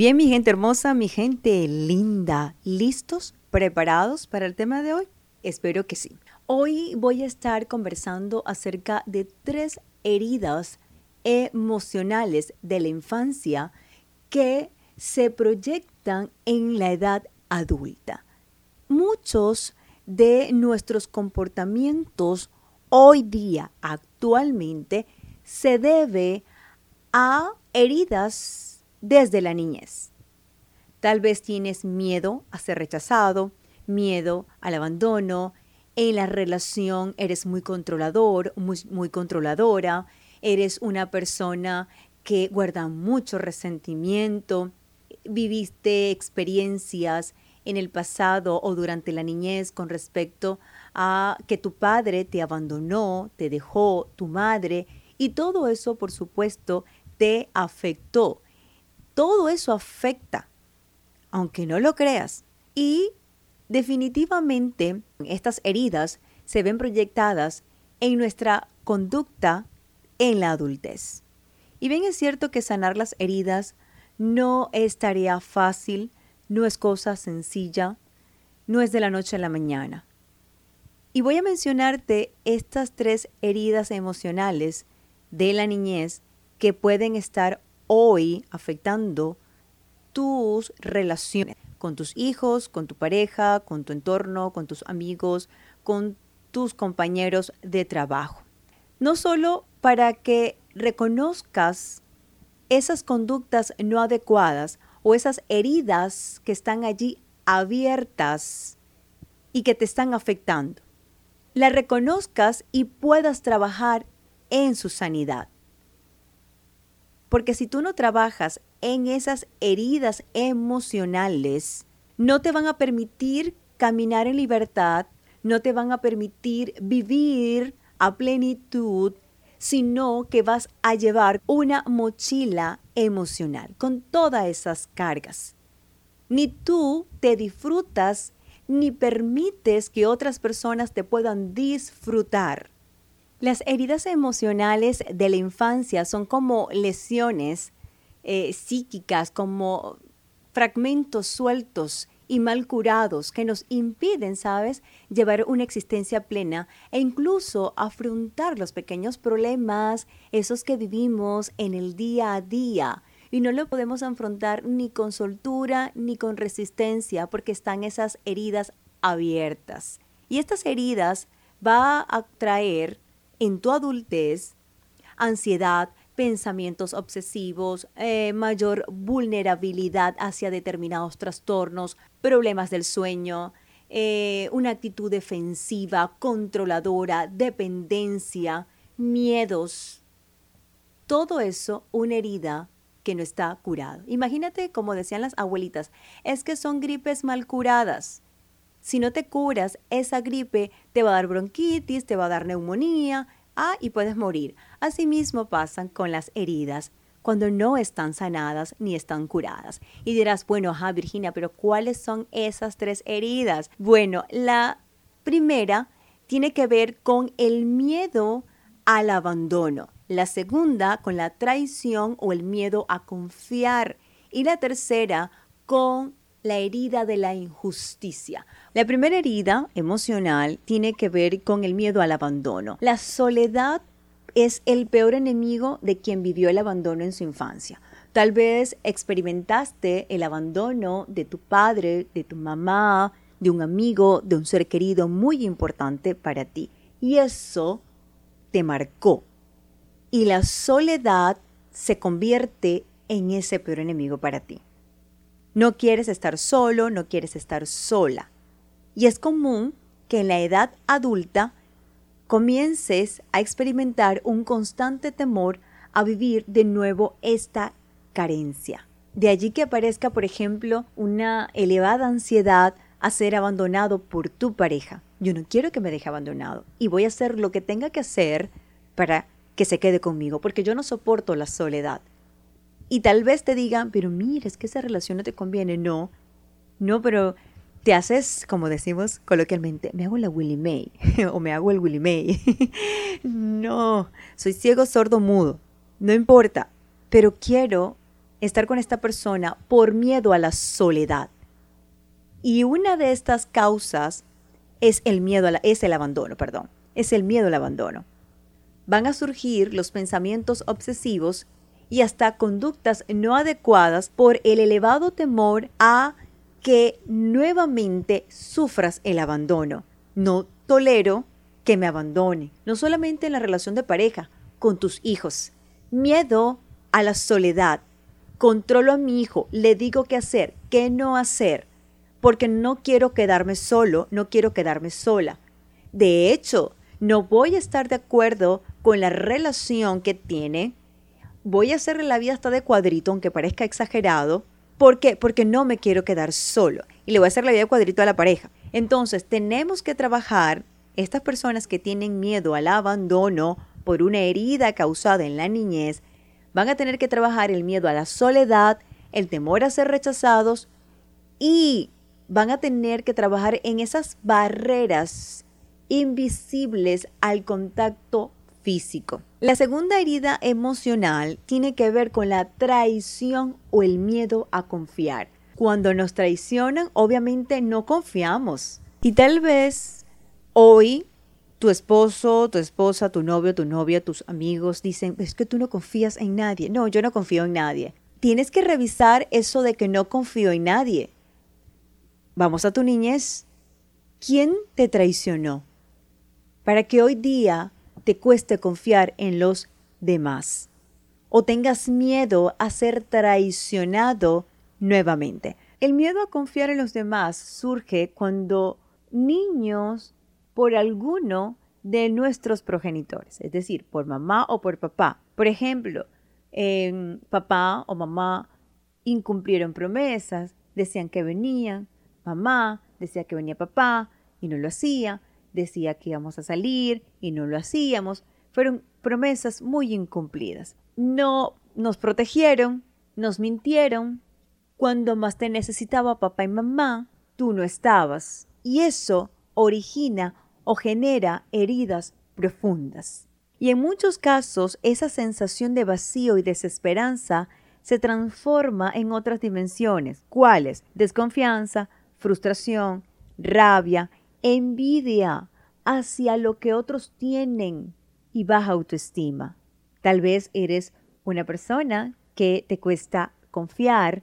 Bien, mi gente hermosa, mi gente linda, ¿listos? ¿Preparados para el tema de hoy? Espero que sí. Hoy voy a estar conversando acerca de tres heridas emocionales de la infancia que se proyectan en la edad adulta. Muchos de nuestros comportamientos hoy día, actualmente, se debe a heridas desde la niñez. Tal vez tienes miedo a ser rechazado, miedo al abandono, en la relación eres muy controlador, muy, controladora, eres una persona que guarda mucho resentimiento, viviste experiencias en el pasado o durante la niñez con respecto a que tu padre te abandonó, te dejó, tu madre, y todo eso, por supuesto, te afectó. Todo eso afecta, aunque no lo creas. Y definitivamente estas heridas se ven proyectadas en nuestra conducta en la adultez. Y bien es cierto que sanar las heridas no es tarea fácil, no es cosa sencilla, no es de la noche a la mañana. Y voy a mencionarte estas tres heridas emocionales de la niñez que pueden estar hoy afectando tus relaciones con tus hijos, con tu pareja, con tu entorno, con tus amigos, con tus compañeros de trabajo. No solo para que reconozcas esas conductas no adecuadas o esas heridas que están allí abiertas y que te están afectando. La reconozcas y puedas trabajar en su sanidad. Porque si tú no trabajas en esas heridas emocionales, no te van a permitir caminar en libertad, no te van a permitir vivir a plenitud sino que vas a llevar una mochila emocional con todas esas cargas. Ni tú te disfrutas ni permites que otras personas te puedan disfrutar. Las heridas emocionales de la infancia son como lesiones eh, psíquicas, como fragmentos sueltos y mal curados que nos impiden, ¿sabes?, llevar una existencia plena e incluso afrontar los pequeños problemas, esos que vivimos en el día a día. Y no lo podemos afrontar ni con soltura ni con resistencia porque están esas heridas abiertas. Y estas heridas va a traer en tu adultez ansiedad, pensamientos obsesivos, eh, mayor vulnerabilidad hacia determinados trastornos, problemas del sueño, eh, una actitud defensiva, controladora, dependencia, miedos. Todo eso, una herida que no está curada. Imagínate, como decían las abuelitas, es que son gripes mal curadas. Si no te curas, esa gripe te va a dar bronquitis, te va a dar neumonía, ah, y puedes morir. Asimismo pasan con las heridas cuando no están sanadas ni están curadas. Y dirás, bueno, ajá, Virginia, pero ¿cuáles son esas tres heridas? Bueno, la primera tiene que ver con el miedo al abandono. La segunda con la traición o el miedo a confiar. Y la tercera con la herida de la injusticia. La primera herida emocional tiene que ver con el miedo al abandono. La soledad es el peor enemigo de quien vivió el abandono en su infancia. Tal vez experimentaste el abandono de tu padre, de tu mamá, de un amigo, de un ser querido muy importante para ti. Y eso te marcó. Y la soledad se convierte en ese peor enemigo para ti. No quieres estar solo, no quieres estar sola. Y es común que en la edad adulta comiences a experimentar un constante temor a vivir de nuevo esta carencia. De allí que aparezca, por ejemplo, una elevada ansiedad a ser abandonado por tu pareja. Yo no quiero que me deje abandonado y voy a hacer lo que tenga que hacer para que se quede conmigo, porque yo no soporto la soledad. Y tal vez te digan, pero mira, es que esa relación no te conviene. No, no, pero te haces, como decimos coloquialmente, me hago la Willy May o me hago el Willy May. no, soy ciego, sordo, mudo. No importa, pero quiero estar con esta persona por miedo a la soledad. Y una de estas causas es el miedo a es el abandono, perdón, es el miedo al abandono. Van a surgir los pensamientos obsesivos y hasta conductas no adecuadas por el elevado temor a que nuevamente sufras el abandono. No tolero que me abandone, no solamente en la relación de pareja, con tus hijos. Miedo a la soledad. Controlo a mi hijo, le digo qué hacer, qué no hacer porque no quiero quedarme solo, no quiero quedarme sola. De hecho, no voy a estar de acuerdo con la relación que tiene. Voy a hacerle la vida hasta de cuadrito, aunque parezca exagerado. ¿Por qué? Porque no me quiero quedar solo. Y le voy a hacer la vida de cuadrito a la pareja. Entonces, tenemos que trabajar estas personas que tienen miedo al abandono por una herida causada en la niñez, van a tener que trabajar el miedo a la soledad, el temor a ser rechazados y van a tener que trabajar en esas barreras invisibles al contacto físico. La segunda herida emocional tiene que ver con la traición o el miedo a confiar. Cuando nos traicionan, obviamente no confiamos. Y tal vez hoy tu esposo, tu esposa, tu novio, tu novia, tus amigos dicen, es que tú no confías en nadie. No, yo no confío en nadie. Tienes que revisar eso de que no confío en nadie. Vamos a tu niñez. ¿Quién te traicionó? Para que hoy día te cueste confiar en los demás o tengas miedo a ser traicionado nuevamente. El miedo a confiar en los demás surge cuando niños por alguno de nuestros progenitores, es decir, por mamá o por papá. Por ejemplo, papá o mamá incumplieron promesas, decían que venían, mamá, decía que venía papá y no lo hacía, decía que íbamos a salir y no lo hacíamos. Fueron promesas muy incumplidas. No nos protegieron, nos mintieron. Cuando más te necesitaba papá y mamá, tú no estabas. Y eso origina o genera heridas profundas. Y en muchos casos esa sensación de vacío y desesperanza se transforma en otras dimensiones. ¿Cuáles? Desconfianza, frustración, rabia, envidia hacia lo que otros tienen y baja autoestima. Tal vez eres una persona que te cuesta confiar,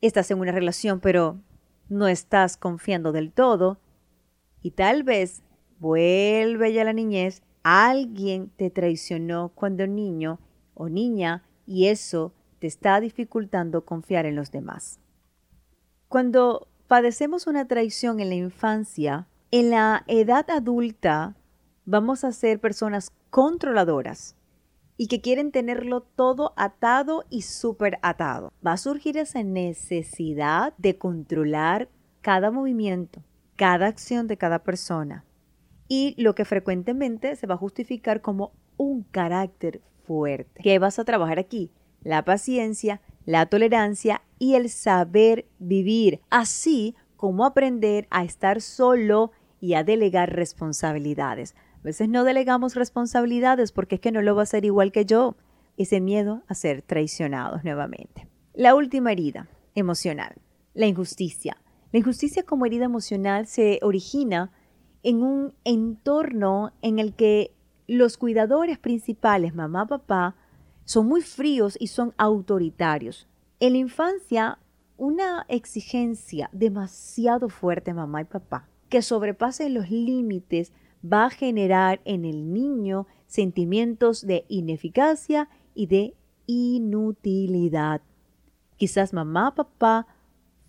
estás en una relación pero no estás confiando del todo y tal vez vuelve ya la niñez, alguien te traicionó cuando niño o niña y eso te está dificultando confiar en los demás. Cuando padecemos una traición en la infancia, en la edad adulta vamos a ser personas controladoras y que quieren tenerlo todo atado y súper atado. Va a surgir esa necesidad de controlar cada movimiento, cada acción de cada persona. Y lo que frecuentemente se va a justificar como un carácter fuerte. ¿Qué vas a trabajar aquí? La paciencia, la tolerancia y el saber vivir, así como aprender a estar solo y a delegar responsabilidades. A veces no delegamos responsabilidades porque es que no lo va a hacer igual que yo. Ese miedo a ser traicionados nuevamente. La última herida emocional, la injusticia. La injusticia como herida emocional se origina en un entorno en el que los cuidadores principales, mamá, papá, son muy fríos y son autoritarios. En la infancia, una exigencia demasiado fuerte, mamá y papá, que sobrepase los límites, va a generar en el niño sentimientos de ineficacia y de inutilidad. Quizás mamá, papá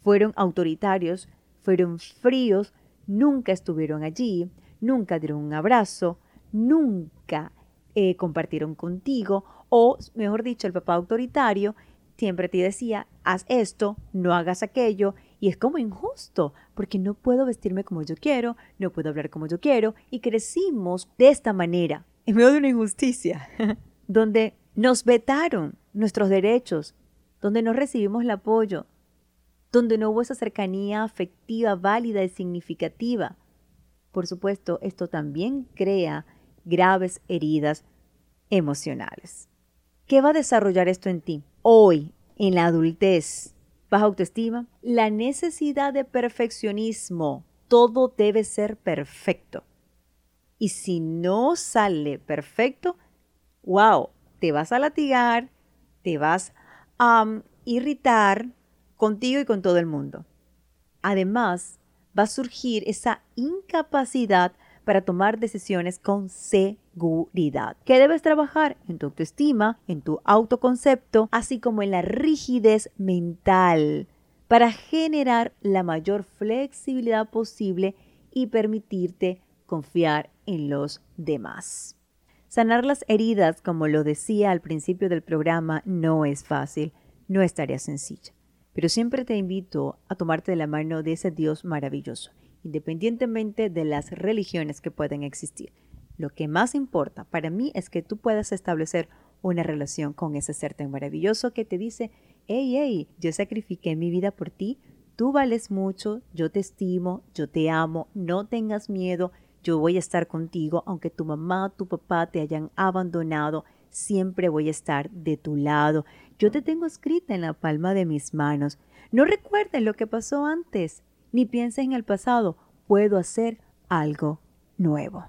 fueron autoritarios, fueron fríos, nunca estuvieron allí, nunca dieron un abrazo, nunca eh, compartieron contigo, o mejor dicho, el papá autoritario siempre te decía, haz esto, no hagas aquello, y es como injusto, porque no puedo vestirme como yo quiero, no puedo hablar como yo quiero, y crecimos de esta manera, en medio de una injusticia, donde nos vetaron nuestros derechos, donde no recibimos el apoyo, donde no hubo esa cercanía afectiva válida y significativa. Por supuesto, esto también crea graves heridas emocionales. ¿Qué va a desarrollar esto en ti? Hoy, en la adultez, baja autoestima, la necesidad de perfeccionismo. Todo debe ser perfecto. Y si no sale perfecto, wow, te vas a latigar, te vas a irritar contigo y con todo el mundo. Además, va a surgir esa incapacidad para tomar decisiones con seguridad. ¿Qué debes trabajar? En tu autoestima, en tu autoconcepto, así como en la rigidez mental para generar la mayor flexibilidad posible y permitirte confiar en los demás. Sanar las heridas, como lo decía al principio del programa, no es fácil, no es tarea sencilla. Pero siempre te invito a tomarte de la mano de ese Dios maravilloso independientemente de las religiones que pueden existir. Lo que más importa para mí es que tú puedas establecer una relación con ese ser tan maravilloso que te dice, hey, hey, yo sacrifiqué mi vida por ti, tú vales mucho, yo te estimo, yo te amo, no tengas miedo, yo voy a estar contigo, aunque tu mamá, tu papá te hayan abandonado, siempre voy a estar de tu lado. Yo te tengo escrita en la palma de mis manos. No recuerdes lo que pasó antes, ni pienses en el pasado, puedo hacer algo nuevo.